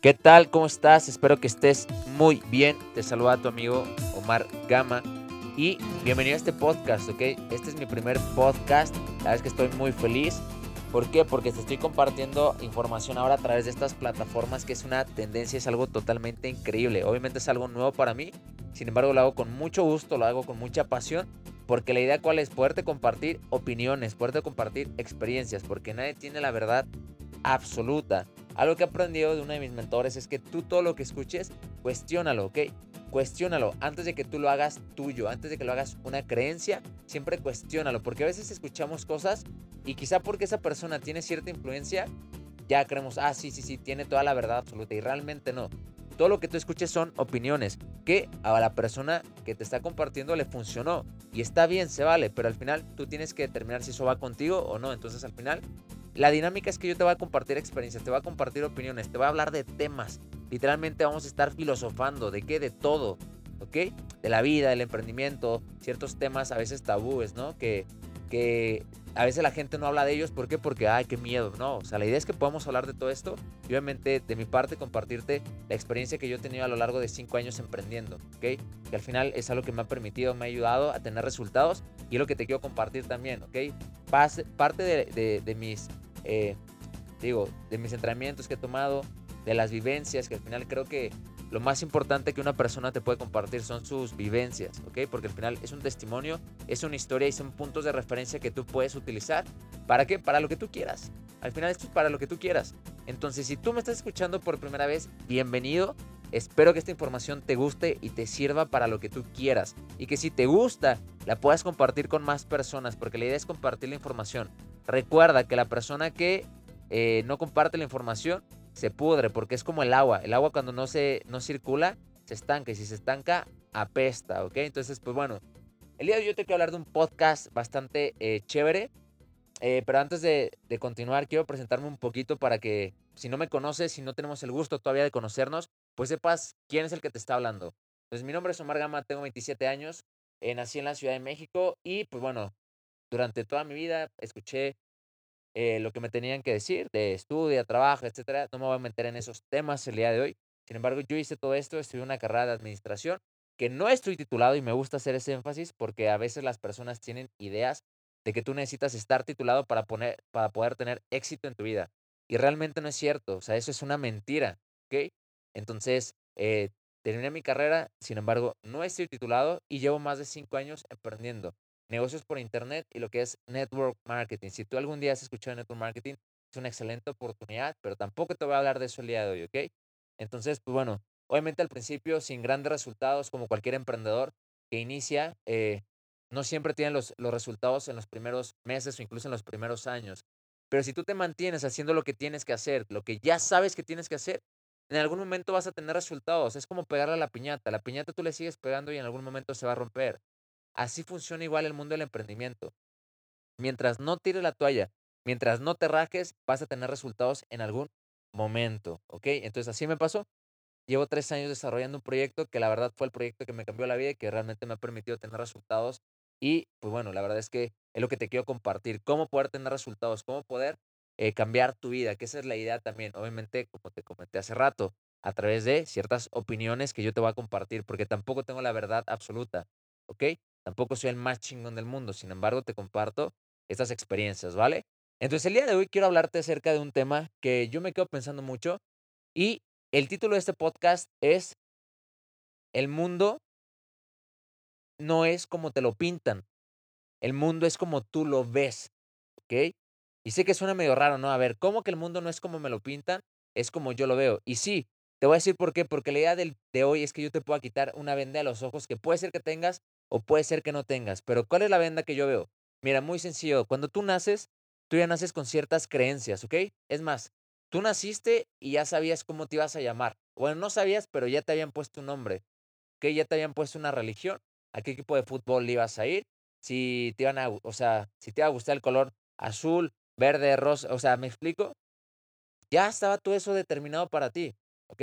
¿Qué tal? ¿Cómo estás? Espero que estés muy bien. Te saluda tu amigo Omar Gama y bienvenido a este podcast, ¿ok? Este es mi primer podcast. La verdad es que estoy muy feliz. ¿Por qué? Porque te estoy compartiendo información ahora a través de estas plataformas que es una tendencia, es algo totalmente increíble. Obviamente es algo nuevo para mí. Sin embargo, lo hago con mucho gusto, lo hago con mucha pasión. Porque la idea cuál es poderte compartir opiniones, poderte compartir experiencias, porque nadie tiene la verdad absoluta. Algo que he aprendido de uno de mis mentores es que tú todo lo que escuches, cuestiónalo, ¿ok? Cuestiónalo antes de que tú lo hagas tuyo, antes de que lo hagas una creencia, siempre cuestiónalo, porque a veces escuchamos cosas y quizá porque esa persona tiene cierta influencia, ya creemos, ah, sí, sí, sí, tiene toda la verdad absoluta y realmente no. Todo lo que tú escuches son opiniones que a la persona que te está compartiendo le funcionó y está bien, se vale, pero al final tú tienes que determinar si eso va contigo o no. Entonces al final la dinámica es que yo te voy a compartir experiencias, te voy a compartir opiniones, te voy a hablar de temas. Literalmente vamos a estar filosofando, ¿de qué? De todo, ¿ok? De la vida, del emprendimiento, ciertos temas a veces tabúes, ¿no? Que, que a veces la gente no habla de ellos. ¿Por qué? Porque, ay, qué miedo. No, o sea, la idea es que podamos hablar de todo esto y obviamente de mi parte compartirte la experiencia que yo he tenido a lo largo de cinco años emprendiendo, ¿ok? Que al final es algo que me ha permitido, me ha ayudado a tener resultados y es lo que te quiero compartir también, ¿ok? Parte de, de mis eh, digo, de mis entrenamientos que he tomado, de las vivencias, que al final creo que lo más importante que una persona te puede compartir son sus vivencias, ¿ok? Porque al final es un testimonio, es una historia y son puntos de referencia que tú puedes utilizar. ¿Para qué? Para lo que tú quieras. Al final esto es para lo que tú quieras. Entonces, si tú me estás escuchando por primera vez, bienvenido. Espero que esta información te guste y te sirva para lo que tú quieras. Y que si te gusta, la puedas compartir con más personas, porque la idea es compartir la información. Recuerda que la persona que eh, no comparte la información se pudre porque es como el agua. El agua cuando no, se, no circula se estanca y si se estanca apesta, ¿ok? Entonces, pues bueno, el día de hoy yo te quiero hablar de un podcast bastante eh, chévere. Eh, pero antes de, de, continuar, quiero presentarme un poquito para que si no me conoces, si no tenemos el gusto todavía de conocernos, pues sepas quién es el que te está hablando. Entonces, mi nombre es Omar Gama, tengo 27 años, nací en la Ciudad de México y pues bueno, durante toda mi vida escuché eh, lo que me tenían que decir de estudio, trabajo, etcétera. No me voy a meter en esos temas el día de hoy. Sin embargo, yo hice todo esto, estudié una carrera de administración que no estoy titulado y me gusta hacer ese énfasis porque a veces las personas tienen ideas de que tú necesitas estar titulado para, poner, para poder tener éxito en tu vida. Y realmente no es cierto, o sea, eso es una mentira, ¿ok? Entonces, eh, terminé mi carrera, sin embargo, no estoy titulado y llevo más de cinco años emprendiendo negocios por internet y lo que es network marketing. Si tú algún día has escuchado network marketing, es una excelente oportunidad, pero tampoco te voy a hablar de eso el día de hoy, ¿ok? Entonces, pues bueno, obviamente al principio, sin grandes resultados, como cualquier emprendedor que inicia, eh, no siempre tienen los, los resultados en los primeros meses o incluso en los primeros años. Pero si tú te mantienes haciendo lo que tienes que hacer, lo que ya sabes que tienes que hacer, en algún momento vas a tener resultados. Es como pegarle a la piñata. La piñata tú le sigues pegando y en algún momento se va a romper. Así funciona igual el mundo del emprendimiento. Mientras no tires la toalla, mientras no te rajes, vas a tener resultados en algún momento, ¿ok? Entonces así me pasó. Llevo tres años desarrollando un proyecto que la verdad fue el proyecto que me cambió la vida y que realmente me ha permitido tener resultados. Y pues bueno, la verdad es que es lo que te quiero compartir, cómo poder tener resultados, cómo poder eh, cambiar tu vida, que esa es la idea también, obviamente, como te comenté hace rato, a través de ciertas opiniones que yo te voy a compartir, porque tampoco tengo la verdad absoluta, ¿ok? Tampoco soy el más chingón del mundo, sin embargo, te comparto estas experiencias, ¿vale? Entonces, el día de hoy quiero hablarte acerca de un tema que yo me quedo pensando mucho y el título de este podcast es El mundo no es como te lo pintan, el mundo es como tú lo ves, ¿ok? Y sé que suena medio raro, ¿no? A ver, ¿cómo que el mundo no es como me lo pintan? Es como yo lo veo. Y sí, te voy a decir por qué, porque la idea de hoy es que yo te pueda quitar una venda a los ojos que puede ser que tengas o puede ser que no tengas. Pero ¿cuál es la venda que yo veo? Mira, muy sencillo. Cuando tú naces, tú ya naces con ciertas creencias, ¿ok? Es más, tú naciste y ya sabías cómo te ibas a llamar. Bueno, no sabías, pero ya te habían puesto un nombre, ¿ok? Ya te habían puesto una religión. ¿A qué equipo de fútbol ibas a ir? Si te iban a, o sea, si te iba a gustar el color azul, verde, rosa, o sea, ¿me explico? Ya estaba todo eso determinado para ti, ¿ok?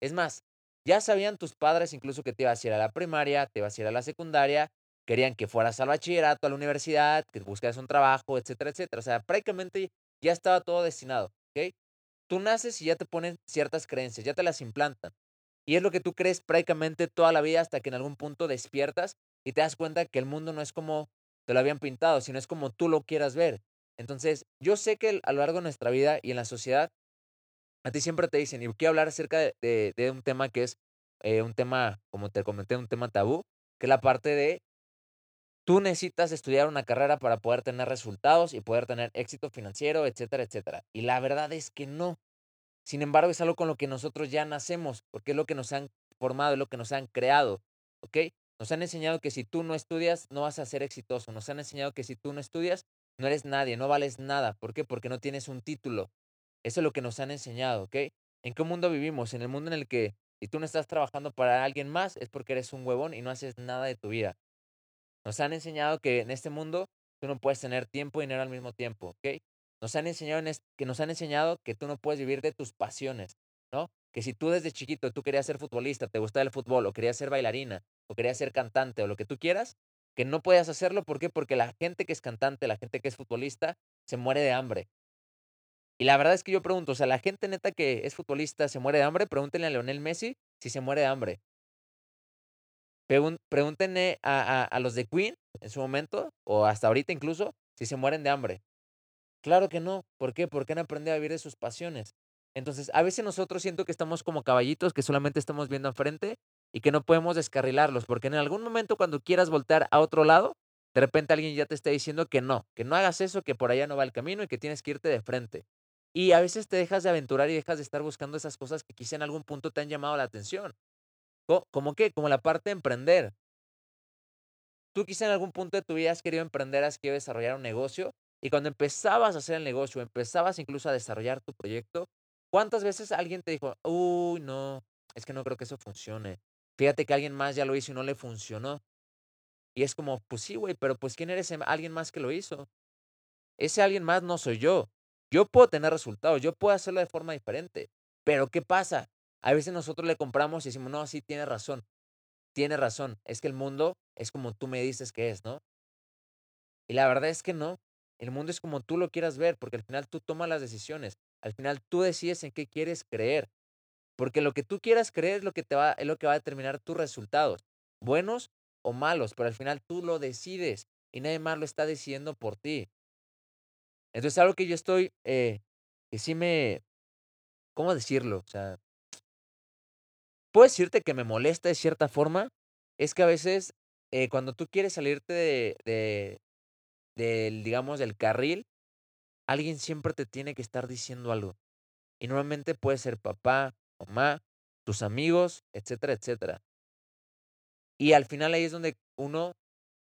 Es más, ya sabían tus padres incluso que te ibas a ir a la primaria, te ibas a ir a la secundaria, querían que fueras al bachillerato, a la universidad, que buscaras un trabajo, etcétera, etcétera. O sea, prácticamente ya estaba todo destinado, ¿ok? tú naces y ya te ponen ciertas creencias, ya te las implantan. Y es lo que tú crees prácticamente toda la vida hasta que en algún punto despiertas y te das cuenta que el mundo no es como te lo habían pintado, sino es como tú lo quieras ver. Entonces, yo sé que a lo largo de nuestra vida y en la sociedad, a ti siempre te dicen, y quiero hablar acerca de, un tema que es eh, un tema, como te comenté, un tema tabú, que es la parte de tú necesitas estudiar una carrera para poder tener resultados y poder tener éxito financiero, etcétera, etcétera. Y la verdad es que no. Sin embargo, es algo con lo que nosotros ya nacemos, porque es lo que nos han formado, es lo que nos han creado, ¿ok? Nos han enseñado que si tú no estudias, no vas a ser exitoso. Nos han enseñado que si tú no estudias, no eres nadie, no vales nada. ¿Por qué? Porque no tienes un título. Eso es lo que nos han enseñado, ¿ok? ¿En qué mundo vivimos? En el mundo en el que si tú no estás trabajando para alguien más, es porque eres un huevón y no haces nada de tu vida. Nos han enseñado que en este mundo tú no puedes tener tiempo y dinero al mismo tiempo, ¿ok? Nos han enseñado que nos han enseñado que tú no puedes vivir de tus pasiones, ¿no? Que si tú desde chiquito tú querías ser futbolista, te gustaba el fútbol, o querías ser bailarina, o querías ser cantante, o lo que tú quieras, que no puedas hacerlo, ¿por qué? Porque la gente que es cantante, la gente que es futbolista, se muere de hambre. Y la verdad es que yo pregunto, o sea, la gente neta que es futbolista se muere de hambre, pregúntenle a Leonel Messi si se muere de hambre. Pregúntenle a, los de Queen en su momento, o hasta ahorita incluso, si se mueren de hambre. Claro que no. ¿Por qué? Porque han aprendido a vivir de sus pasiones. Entonces, a veces nosotros siento que estamos como caballitos que solamente estamos viendo enfrente y que no podemos descarrilarlos, porque en algún momento cuando quieras voltear a otro lado, de repente alguien ya te está diciendo que no, que no hagas eso, que por allá no va el camino y que tienes que irte de frente. Y a veces te dejas de aventurar y dejas de estar buscando esas cosas que quizá en algún punto te han llamado la atención. ¿Cómo qué? Como la parte de emprender. Tú quizá en algún punto de tu vida has querido emprender, has querido desarrollar un negocio y cuando empezabas a hacer el negocio, empezabas incluso a desarrollar tu proyecto, ¿cuántas veces alguien te dijo, uy, no, es que no creo que eso funcione? Fíjate que alguien más ya lo hizo y no le funcionó. Y es como, pues sí, güey, pero pues ¿quién eres alguien más que lo hizo? Ese alguien más no soy yo. Yo puedo tener resultados, yo puedo hacerlo de forma diferente. Pero ¿qué pasa? A veces nosotros le compramos y decimos, no, sí, tiene razón. Tiene razón. Es que el mundo es como tú me dices que es, ¿no? Y la verdad es que no. El mundo es como tú lo quieras ver, porque al final tú tomas las decisiones. Al final tú decides en qué quieres creer. Porque lo que tú quieras creer es lo que, te va, es lo que va a determinar tus resultados, buenos o malos, pero al final tú lo decides y nadie más lo está decidiendo por ti. Entonces, algo que yo estoy, eh, que sí me, ¿cómo decirlo? O sea, puedo decirte que me molesta de cierta forma, es que a veces eh, cuando tú quieres salirte de, de, del, digamos, del carril, alguien siempre te tiene que estar diciendo algo. Y normalmente puede ser papá, mamá, tus amigos, etcétera, etcétera. Y al final ahí es donde uno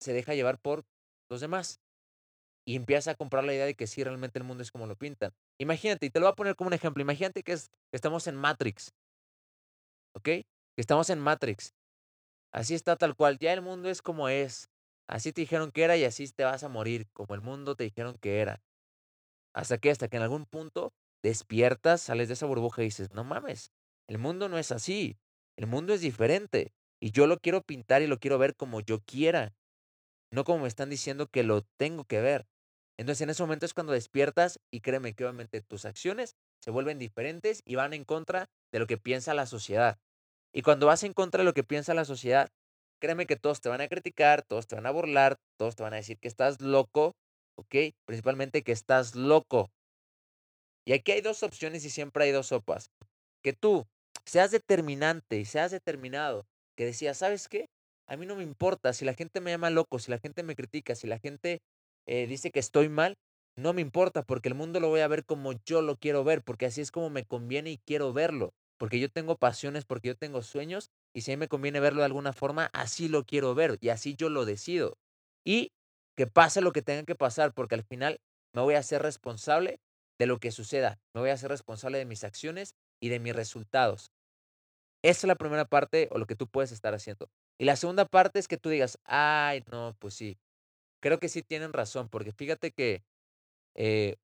se deja llevar por los demás y empieza a comprar la idea de que sí, realmente el mundo es como lo pintan. Imagínate, y te lo voy a poner como un ejemplo, imagínate que, es, que estamos en Matrix, ¿ok? Que estamos en Matrix. Así está tal cual, ya el mundo es como es. Así te dijeron que era y así te vas a morir, como el mundo te dijeron que era. Hasta que, hasta que en algún punto despiertas, sales de esa burbuja y dices, no mames, el mundo no es así, el mundo es diferente. Y yo lo quiero pintar y lo quiero ver como yo quiera, no como me están diciendo que lo tengo que ver. Entonces en ese momento es cuando despiertas y créeme que obviamente tus acciones se vuelven diferentes y van en contra de lo que piensa la sociedad. Y cuando vas en contra de lo que piensa la sociedad, créeme que todos te van a criticar, todos te van a burlar, todos te van a decir que estás loco, ¿ok? Principalmente que estás loco. Y aquí hay dos opciones y siempre hay dos sopas. Que tú seas determinante y seas determinado, que decías, ¿sabes qué? A mí no me importa si la gente me llama loco, si la gente me critica, si la gente eh, dice que estoy mal, no me importa porque el mundo lo voy a ver como yo lo quiero ver, porque así es como me conviene y quiero verlo, porque yo tengo pasiones, porque yo tengo sueños y si a mí me conviene verlo de alguna forma, así lo quiero ver y así yo lo decido. Y que pase lo que tenga que pasar, porque al final me voy a hacer responsable de lo que suceda, me voy a hacer responsable de mis acciones y de mis resultados. Esa es la primera parte o lo que tú puedes estar haciendo. Y la segunda parte es que tú digas, ay, no, pues sí, creo que sí tienen razón, porque fíjate que eh,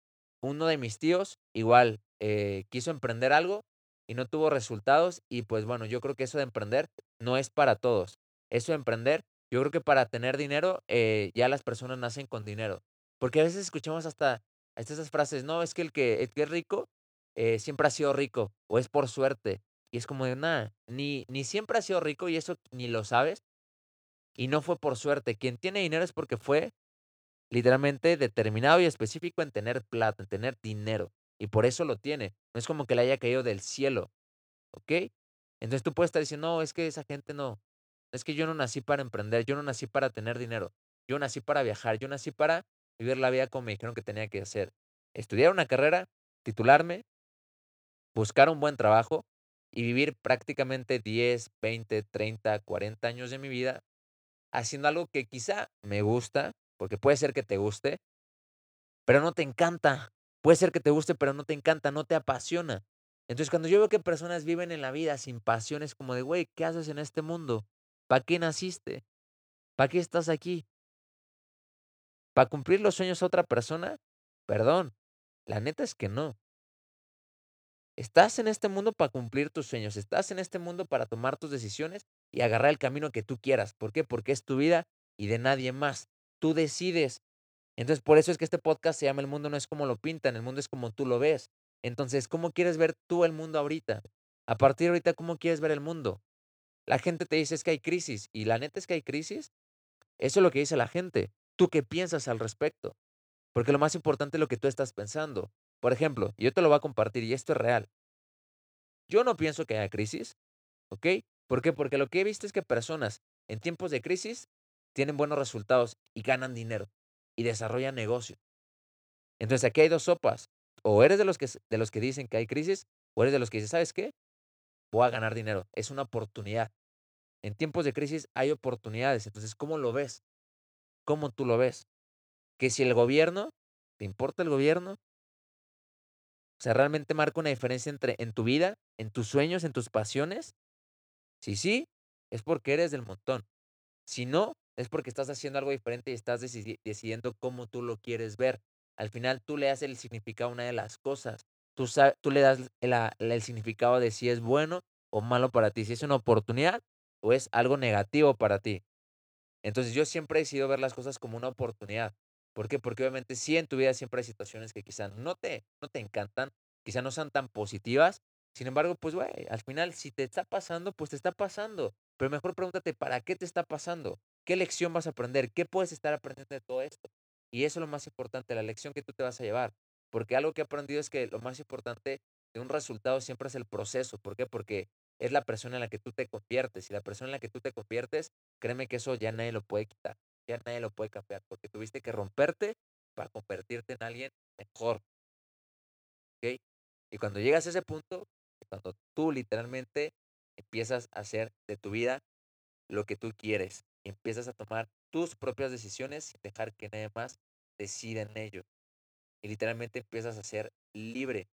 uno de mis tíos igual eh, quiso emprender algo y no tuvo resultados y pues bueno, yo creo que eso de emprender no es para todos. Eso de emprender, yo creo que para tener dinero eh, ya las personas nacen con dinero. Porque a veces escuchamos hasta, hasta esas frases, no, es que el que, el que es rico eh, siempre has sido rico o es por suerte. Y es como de nada, ni, ni siempre has sido rico y eso ni lo sabes. Y no fue por suerte. Quien tiene dinero es porque fue literalmente determinado y específico en tener plata, en tener dinero. Y por eso lo tiene. No es como que le haya caído del cielo. ¿Ok? Entonces tú puedes estar diciendo, no, es que esa gente no. Es que yo no nací para emprender, yo no nací para tener dinero. Yo nací para viajar, yo nací para vivir la vida como me dijeron que tenía que hacer. Estudiar una carrera, titularme, buscar un buen trabajo y vivir prácticamente 10, 20, 30, 40 años de mi vida haciendo algo que quizá me gusta, porque puede ser que te guste, pero no te encanta. Puede ser que te guste, pero no te encanta, no te apasiona. Entonces, cuando yo veo que personas viven en la vida sin pasión, es como de, güey, ¿qué haces en este mundo? ¿Para qué naciste? ¿Para qué estás aquí? ¿Para cumplir los sueños a otra persona? Perdón, la neta es que no. Estás en este mundo para cumplir tus sueños, estás en este mundo para tomar tus decisiones y agarrar el camino que tú quieras. ¿Por qué? Porque es tu vida y de nadie más. Tú decides. Entonces, por eso es que este podcast se llama El mundo no es como lo pintan, el mundo es como tú lo ves. Entonces, ¿cómo quieres ver tú el mundo ahorita? A partir de ahorita, ¿cómo quieres ver el mundo? La gente te dice es que hay crisis y la neta es que hay crisis. Eso es lo que dice la gente. ¿Tú qué piensas al respecto? Porque lo más importante es lo que tú estás pensando. Por ejemplo, yo te lo voy a compartir y esto es real. Yo no pienso que haya crisis, ¿ok? ¿Por qué? Porque lo que he visto es que personas en tiempos de crisis tienen buenos resultados y ganan dinero y desarrollan negocios. Entonces aquí hay dos sopas. O eres de los que, de los que dicen que hay crisis, o eres de los que dicen, ¿sabes qué? Voy a ganar dinero. Es una oportunidad. En tiempos de crisis hay oportunidades. Entonces, ¿cómo lo ves? ¿Cómo tú lo ves? Que si el gobierno, ¿te importa el gobierno? O sea, ¿realmente marca una diferencia entre en tu vida, en tus sueños, en tus pasiones? Si sí, es porque eres del montón. Si no, es porque estás haciendo algo diferente y estás decidiendo cómo tú lo quieres ver. Al final tú le das el significado a una de las cosas. Tú, tú le das el significado de si es bueno o malo para ti, si es una oportunidad o es algo negativo para ti. Entonces yo siempre he decidido ver las cosas como una oportunidad. ¿Por qué? Porque obviamente sí en tu vida siempre hay situaciones que quizá no te, no te encantan, quizá no sean tan positivas, sin embargo, pues, güey, al final, si te está pasando, pues te está pasando. Pero mejor pregúntate, ¿para qué te está pasando? ¿Qué lección vas a aprender? ¿Qué puedes estar aprendiendo de todo esto? Y eso es lo más importante, la lección que tú te vas a llevar. Porque algo que he aprendido es que lo más importante de un resultado siempre es el proceso. ¿Por qué? Porque es la persona en la que tú te conviertes. Y la persona en la que tú te conviertes, créeme que eso ya nadie lo puede quitar. Ya nadie lo puede cambiar. Porque tuviste que romperte para convertirte en alguien mejor. ¿Ok? Y cuando llegas a ese punto, cuando tú literalmente empiezas a hacer de tu vida lo que tú quieres, empiezas a tomar tus propias decisiones sin dejar que nadie más decida en ello. Y literalmente empiezas a ser libre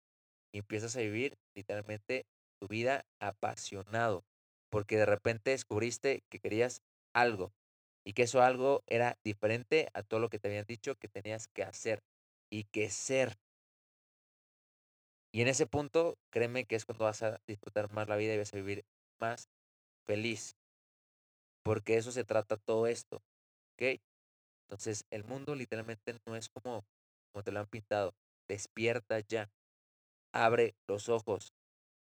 empiezas a vivir literalmente tu vida apasionado, porque de repente descubriste que querías algo y que eso algo era diferente a todo lo que te habían dicho que tenías que hacer y que ser. Y en ese punto, créeme que es cuando vas a disfrutar más la vida y vas a vivir más feliz. Porque eso se trata todo esto. ¿Ok? Entonces, el mundo literalmente no es como, como te lo han pintado. Despierta ya. Abre los ojos.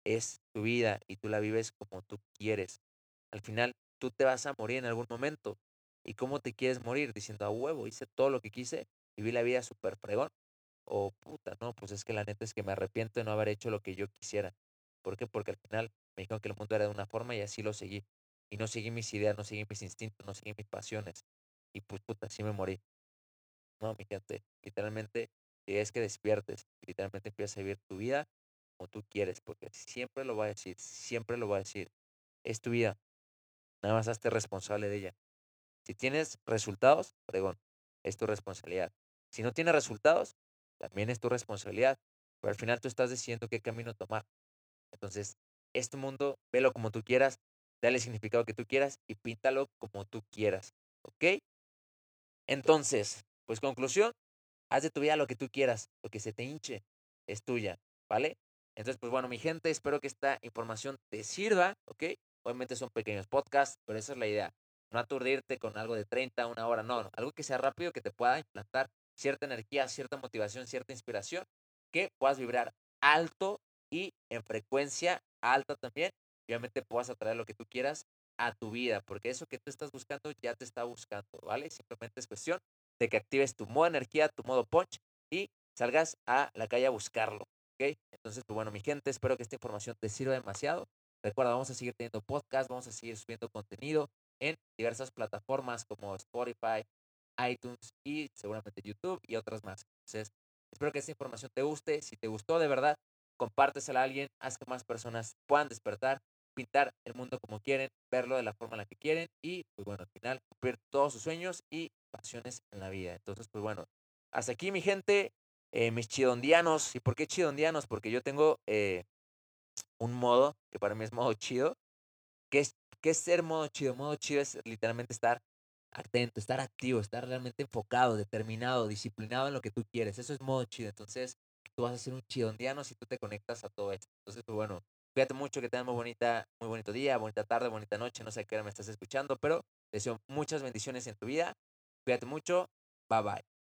Es tu vida y tú la vives como tú quieres. Al final, tú te vas a morir en algún momento. ¿Y cómo te quieres morir? Diciendo a huevo, hice todo lo que quise, viví la vida súper fregón. O puta, no, pues es que la neta es que me arrepiento de no haber hecho lo que yo quisiera. ¿Por qué? Porque al final me dijeron que el mundo era de una forma y así lo seguí. Y no seguí mis ideas, no seguí mis instintos, no seguí mis pasiones. Y pues puta, así me morí. No, mi gente, literalmente es que despiertes, literalmente empiezas a vivir tu vida como tú quieres, porque siempre lo va a decir, siempre lo va a decir. Es tu vida. Nada más hazte responsable de ella. Si tienes resultados, pregón, es tu responsabilidad. Si no tienes resultados, también es tu responsabilidad, pero al final tú estás decidiendo qué camino tomar. Entonces, este mundo, velo como tú quieras, dale el significado que tú quieras y píntalo como tú quieras, ¿ok? Entonces, pues conclusión, haz de tu vida lo que tú quieras, lo que se te hinche es tuya, ¿vale? Entonces, pues bueno, mi gente, espero que esta información te sirva, ¿ok? Obviamente son pequeños podcasts, pero esa es la idea. No aturdirte con algo de 30, una hora, no, no, algo que sea rápido, que te pueda implantar cierta energía, cierta motivación, cierta inspiración, que puedas vibrar alto y en frecuencia alta también. Obviamente puedas atraer lo que tú quieras a tu vida, porque eso que tú estás buscando ya te está buscando, ¿vale? Simplemente es cuestión de que actives tu modo energía, tu modo punch y salgas a la calle a buscarlo, ¿ok? Entonces, pues bueno, mi gente, espero que esta información te sirva demasiado. Recuerda, vamos a seguir teniendo podcast, vamos a seguir subiendo contenido en diversas plataformas como Spotify, iTunes y seguramente YouTube y otras más. Entonces, espero que esta información te guste. Si te gustó de verdad, compártesela a alguien, haz que más personas puedan despertar, pintar el mundo como quieren, verlo de la forma en la que quieren y, pues bueno, al final cumplir todos sus sueños y pasiones en la vida. Entonces, pues bueno, hasta aquí mi gente, eh, mis chidondianos. ¿Y por qué chidondianos? Porque yo tengo eh, un modo, que para mí es modo chido, que es, que es ser modo chido. Modo chido es literalmente estar atento, estar activo, estar realmente enfocado, determinado, disciplinado en lo que tú quieres. Eso es modo chido. Entonces, tú vas a ser un chidondiano si tú te conectas a todo esto. Entonces, pues bueno, cuídate mucho, que tengas muy bonita, muy bonito día, bonita tarde, bonita noche, no sé a qué hora me estás escuchando, pero deseo muchas bendiciones en tu vida. Cuídate mucho. Bye bye.